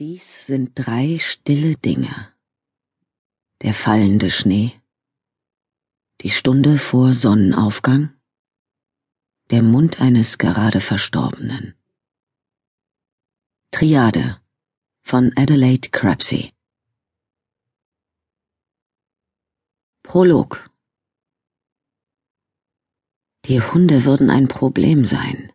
Dies sind drei stille Dinge. Der fallende Schnee, die Stunde vor Sonnenaufgang, der Mund eines gerade Verstorbenen. Triade von Adelaide Crapsey Prolog Die Hunde würden ein Problem sein.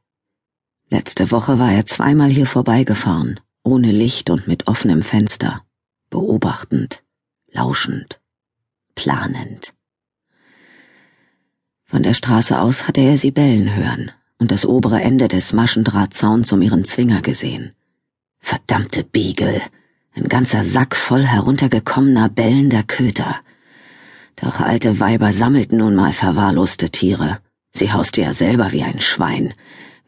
Letzte Woche war er zweimal hier vorbeigefahren ohne Licht und mit offenem Fenster, beobachtend, lauschend, planend. Von der Straße aus hatte er sie bellen hören und das obere Ende des Maschendrahtzauns um ihren Zwinger gesehen. Verdammte Beagle, ein ganzer Sack voll heruntergekommener bellender Köter. Doch alte Weiber sammelten nun mal verwahrloste Tiere. Sie hauste ja selber wie ein Schwein,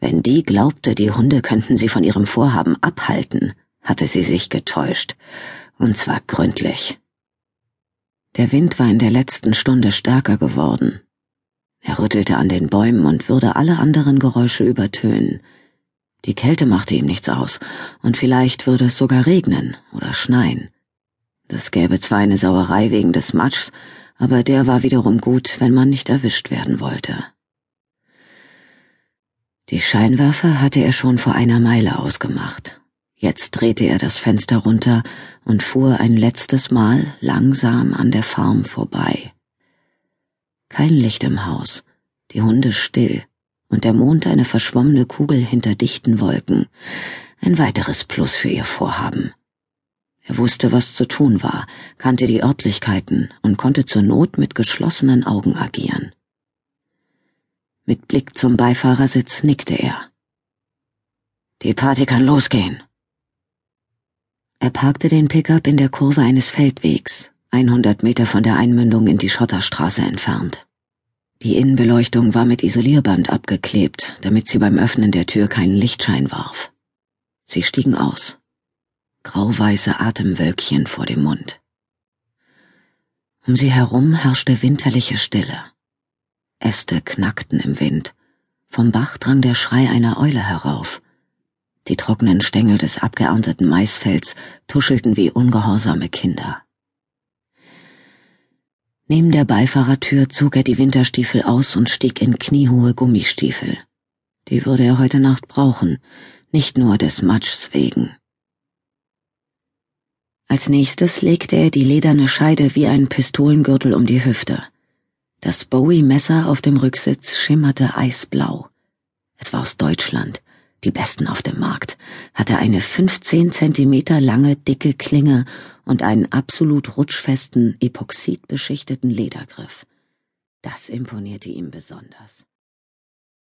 wenn die glaubte, die Hunde könnten sie von ihrem Vorhaben abhalten, hatte sie sich getäuscht, und zwar gründlich. Der Wind war in der letzten Stunde stärker geworden. Er rüttelte an den Bäumen und würde alle anderen Geräusche übertönen. Die Kälte machte ihm nichts aus, und vielleicht würde es sogar regnen oder schneien. Das gäbe zwar eine Sauerei wegen des Matschs, aber der war wiederum gut, wenn man nicht erwischt werden wollte. Die Scheinwerfer hatte er schon vor einer Meile ausgemacht. Jetzt drehte er das Fenster runter und fuhr ein letztes Mal langsam an der Farm vorbei. Kein Licht im Haus, die Hunde still und der Mond eine verschwommene Kugel hinter dichten Wolken. Ein weiteres Plus für ihr Vorhaben. Er wusste, was zu tun war, kannte die Örtlichkeiten und konnte zur Not mit geschlossenen Augen agieren. Mit Blick zum Beifahrersitz nickte er. Die Party kann losgehen. Er parkte den Pickup in der Kurve eines Feldwegs, 100 Meter von der Einmündung in die Schotterstraße entfernt. Die Innenbeleuchtung war mit Isolierband abgeklebt, damit sie beim Öffnen der Tür keinen Lichtschein warf. Sie stiegen aus. Grauweiße Atemwölkchen vor dem Mund. Um sie herum herrschte winterliche Stille. Äste knackten im Wind. Vom Bach drang der Schrei einer Eule herauf. Die trockenen Stängel des abgeernteten Maisfelds tuschelten wie ungehorsame Kinder. Neben der Beifahrertür zog er die Winterstiefel aus und stieg in kniehohe Gummistiefel. Die würde er heute Nacht brauchen, nicht nur des Matschs wegen. Als nächstes legte er die lederne Scheide wie einen Pistolengürtel um die Hüfte. Das Bowie-Messer auf dem Rücksitz schimmerte eisblau. Es war aus Deutschland, die besten auf dem Markt, hatte eine 15 Zentimeter lange dicke Klinge und einen absolut rutschfesten, epoxidbeschichteten Ledergriff. Das imponierte ihm besonders.